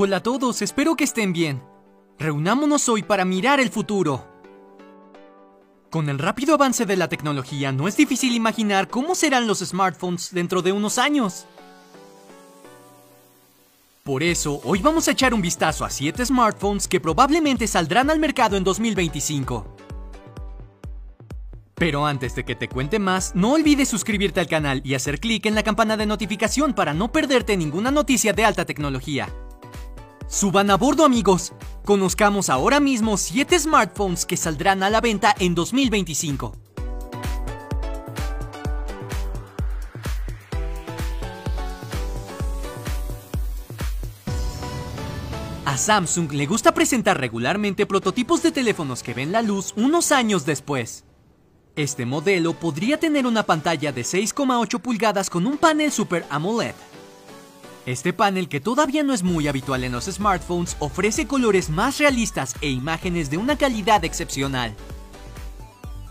Hola a todos, espero que estén bien. Reunámonos hoy para mirar el futuro. Con el rápido avance de la tecnología, no es difícil imaginar cómo serán los smartphones dentro de unos años. Por eso, hoy vamos a echar un vistazo a 7 smartphones que probablemente saldrán al mercado en 2025. Pero antes de que te cuente más, no olvides suscribirte al canal y hacer clic en la campana de notificación para no perderte ninguna noticia de alta tecnología. Suban a bordo amigos. Conozcamos ahora mismo 7 smartphones que saldrán a la venta en 2025. A Samsung le gusta presentar regularmente prototipos de teléfonos que ven la luz unos años después. Este modelo podría tener una pantalla de 6,8 pulgadas con un panel Super AMOLED. Este panel, que todavía no es muy habitual en los smartphones, ofrece colores más realistas e imágenes de una calidad excepcional.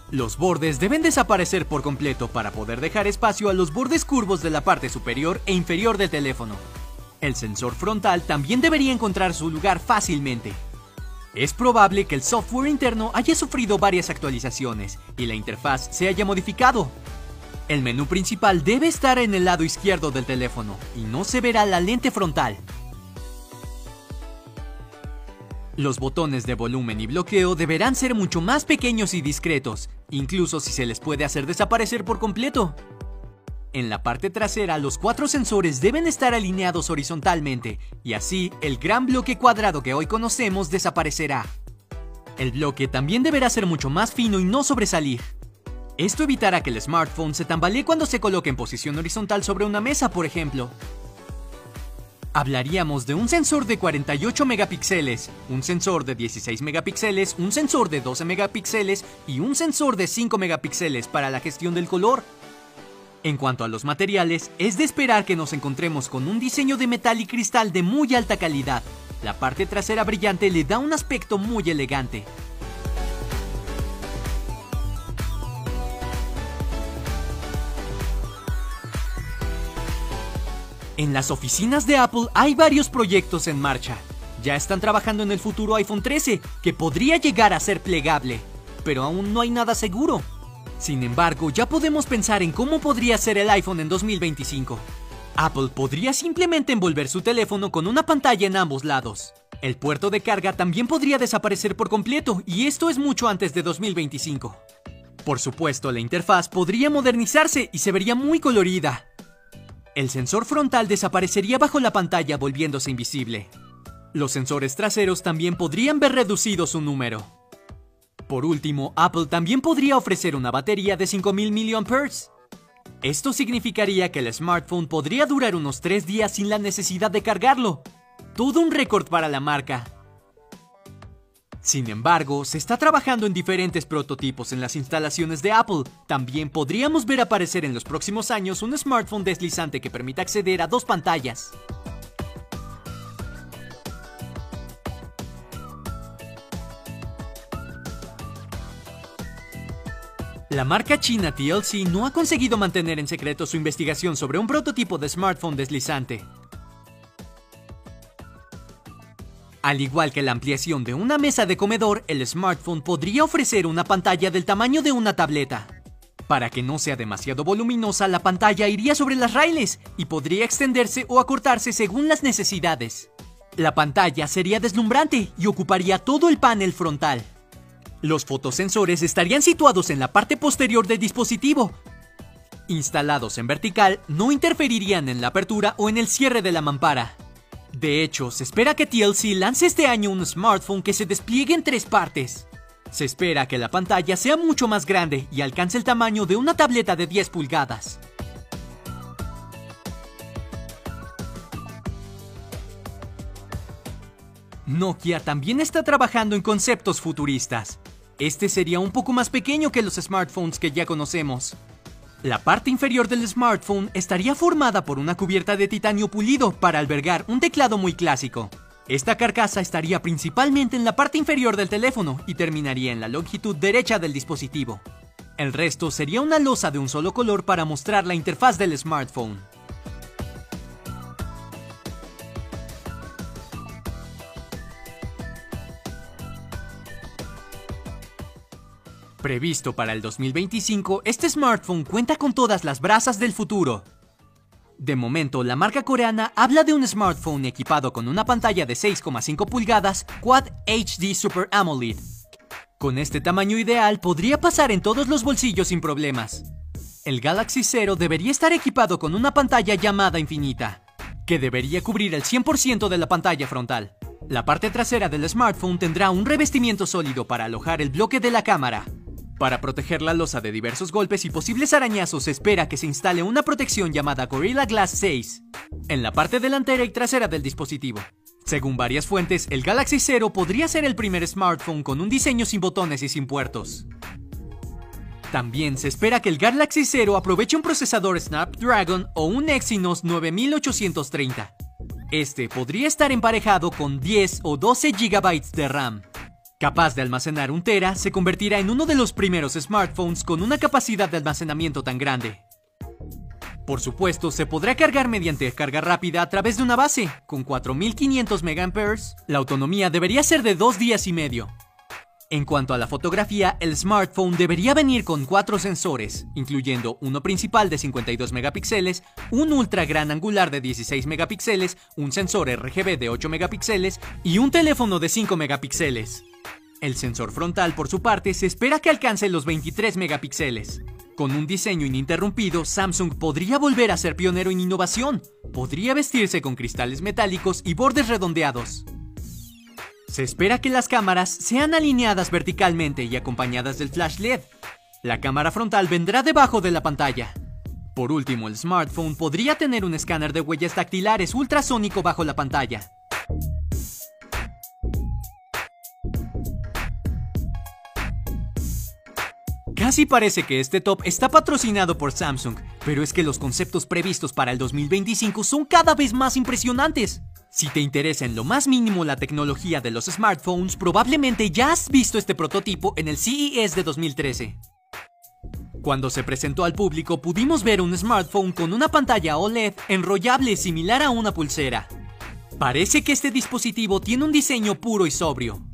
Los bordes deben desaparecer por completo para poder dejar espacio a los bordes curvos de la parte superior e inferior del teléfono. El sensor frontal también debería encontrar su lugar fácilmente. Es probable que el software interno haya sufrido varias actualizaciones y la interfaz se haya modificado. El menú principal debe estar en el lado izquierdo del teléfono y no se verá la lente frontal. Los botones de volumen y bloqueo deberán ser mucho más pequeños y discretos, incluso si se les puede hacer desaparecer por completo. En la parte trasera los cuatro sensores deben estar alineados horizontalmente y así el gran bloque cuadrado que hoy conocemos desaparecerá. El bloque también deberá ser mucho más fino y no sobresalir. Esto evitará que el smartphone se tambalee cuando se coloque en posición horizontal sobre una mesa, por ejemplo. Hablaríamos de un sensor de 48 megapíxeles, un sensor de 16 megapíxeles, un sensor de 12 megapíxeles y un sensor de 5 megapíxeles para la gestión del color. En cuanto a los materiales, es de esperar que nos encontremos con un diseño de metal y cristal de muy alta calidad. La parte trasera brillante le da un aspecto muy elegante. En las oficinas de Apple hay varios proyectos en marcha. Ya están trabajando en el futuro iPhone 13, que podría llegar a ser plegable, pero aún no hay nada seguro. Sin embargo, ya podemos pensar en cómo podría ser el iPhone en 2025. Apple podría simplemente envolver su teléfono con una pantalla en ambos lados. El puerto de carga también podría desaparecer por completo, y esto es mucho antes de 2025. Por supuesto, la interfaz podría modernizarse y se vería muy colorida. El sensor frontal desaparecería bajo la pantalla volviéndose invisible. Los sensores traseros también podrían ver reducido su número. Por último, Apple también podría ofrecer una batería de 5000 mAh. Esto significaría que el smartphone podría durar unos 3 días sin la necesidad de cargarlo. Todo un récord para la marca. Sin embargo, se está trabajando en diferentes prototipos en las instalaciones de Apple. También podríamos ver aparecer en los próximos años un smartphone deslizante que permita acceder a dos pantallas. La marca china TLC no ha conseguido mantener en secreto su investigación sobre un prototipo de smartphone deslizante. Al igual que la ampliación de una mesa de comedor, el smartphone podría ofrecer una pantalla del tamaño de una tableta. Para que no sea demasiado voluminosa, la pantalla iría sobre las raíles y podría extenderse o acortarse según las necesidades. La pantalla sería deslumbrante y ocuparía todo el panel frontal. Los fotosensores estarían situados en la parte posterior del dispositivo. Instalados en vertical, no interferirían en la apertura o en el cierre de la mampara. De hecho, se espera que TLC lance este año un smartphone que se despliegue en tres partes. Se espera que la pantalla sea mucho más grande y alcance el tamaño de una tableta de 10 pulgadas. Nokia también está trabajando en conceptos futuristas. Este sería un poco más pequeño que los smartphones que ya conocemos. La parte inferior del smartphone estaría formada por una cubierta de titanio pulido para albergar un teclado muy clásico. Esta carcasa estaría principalmente en la parte inferior del teléfono y terminaría en la longitud derecha del dispositivo. El resto sería una losa de un solo color para mostrar la interfaz del smartphone. Previsto para el 2025, este smartphone cuenta con todas las brasas del futuro. De momento, la marca coreana habla de un smartphone equipado con una pantalla de 6,5 pulgadas Quad HD Super AMOLED. Con este tamaño ideal podría pasar en todos los bolsillos sin problemas. El Galaxy Zero debería estar equipado con una pantalla llamada infinita, que debería cubrir el 100% de la pantalla frontal. La parte trasera del smartphone tendrá un revestimiento sólido para alojar el bloque de la cámara, para proteger la losa de diversos golpes y posibles arañazos se espera que se instale una protección llamada Gorilla Glass 6 en la parte delantera y trasera del dispositivo. Según varias fuentes, el Galaxy Zero podría ser el primer smartphone con un diseño sin botones y sin puertos. También se espera que el Galaxy Zero aproveche un procesador Snapdragon o un Exynos 9830. Este podría estar emparejado con 10 o 12 GB de RAM. Capaz de almacenar un tera, se convertirá en uno de los primeros smartphones con una capacidad de almacenamiento tan grande. Por supuesto, se podrá cargar mediante carga rápida a través de una base, con 4500 mAh. La autonomía debería ser de dos días y medio. En cuanto a la fotografía, el smartphone debería venir con cuatro sensores, incluyendo uno principal de 52 megapíxeles, un ultra gran angular de 16 megapíxeles, un sensor RGB de 8 megapíxeles y un teléfono de 5 megapíxeles. El sensor frontal, por su parte, se espera que alcance los 23 megapíxeles. Con un diseño ininterrumpido, Samsung podría volver a ser pionero en innovación. Podría vestirse con cristales metálicos y bordes redondeados. Se espera que las cámaras sean alineadas verticalmente y acompañadas del flash LED. La cámara frontal vendrá debajo de la pantalla. Por último, el smartphone podría tener un escáner de huellas dactilares ultrasónico bajo la pantalla. Casi parece que este top está patrocinado por Samsung, pero es que los conceptos previstos para el 2025 son cada vez más impresionantes. Si te interesa en lo más mínimo la tecnología de los smartphones, probablemente ya has visto este prototipo en el CES de 2013. Cuando se presentó al público pudimos ver un smartphone con una pantalla OLED enrollable similar a una pulsera. Parece que este dispositivo tiene un diseño puro y sobrio,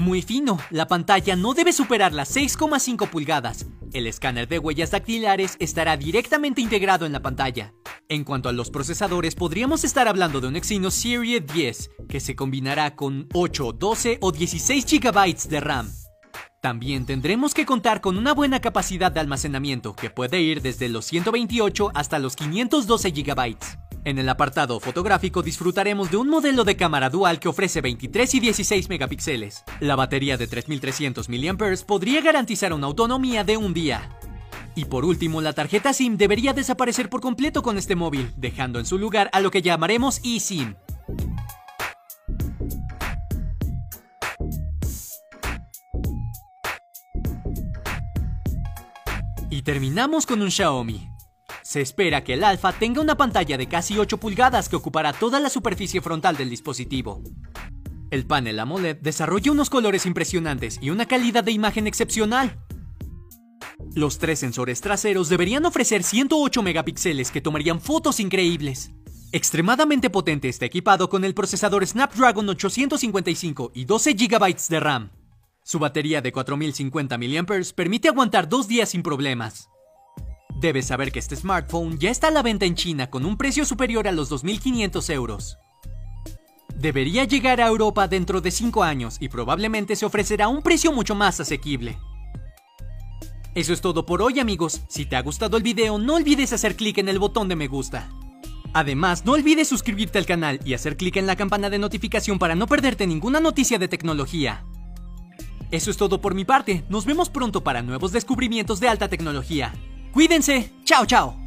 muy fino, la pantalla no debe superar las 6,5 pulgadas. El escáner de huellas dactilares estará directamente integrado en la pantalla. En cuanto a los procesadores, podríamos estar hablando de un Exynos Series 10, que se combinará con 8, 12 o 16 GB de RAM. También tendremos que contar con una buena capacidad de almacenamiento, que puede ir desde los 128 hasta los 512 GB. En el apartado fotográfico disfrutaremos de un modelo de cámara dual que ofrece 23 y 16 megapíxeles. La batería de 3300 mAh podría garantizar una autonomía de un día. Y por último, la tarjeta SIM debería desaparecer por completo con este móvil, dejando en su lugar a lo que llamaremos eSIM. Y terminamos con un Xiaomi, se espera que el Alpha tenga una pantalla de casi 8 pulgadas que ocupará toda la superficie frontal del dispositivo. El panel AMOLED desarrolla unos colores impresionantes y una calidad de imagen excepcional. Los tres sensores traseros deberían ofrecer 108 megapíxeles que tomarían fotos increíbles. Extremadamente potente está equipado con el procesador Snapdragon 855 y 12 GB de RAM. Su batería de 4050 mAh permite aguantar dos días sin problemas. Debes saber que este smartphone ya está a la venta en China con un precio superior a los 2.500 euros. Debería llegar a Europa dentro de 5 años y probablemente se ofrecerá un precio mucho más asequible. Eso es todo por hoy amigos, si te ha gustado el video no olvides hacer clic en el botón de me gusta. Además, no olvides suscribirte al canal y hacer clic en la campana de notificación para no perderte ninguna noticia de tecnología. Eso es todo por mi parte, nos vemos pronto para nuevos descubrimientos de alta tecnología. Cuídense. Chao, chao.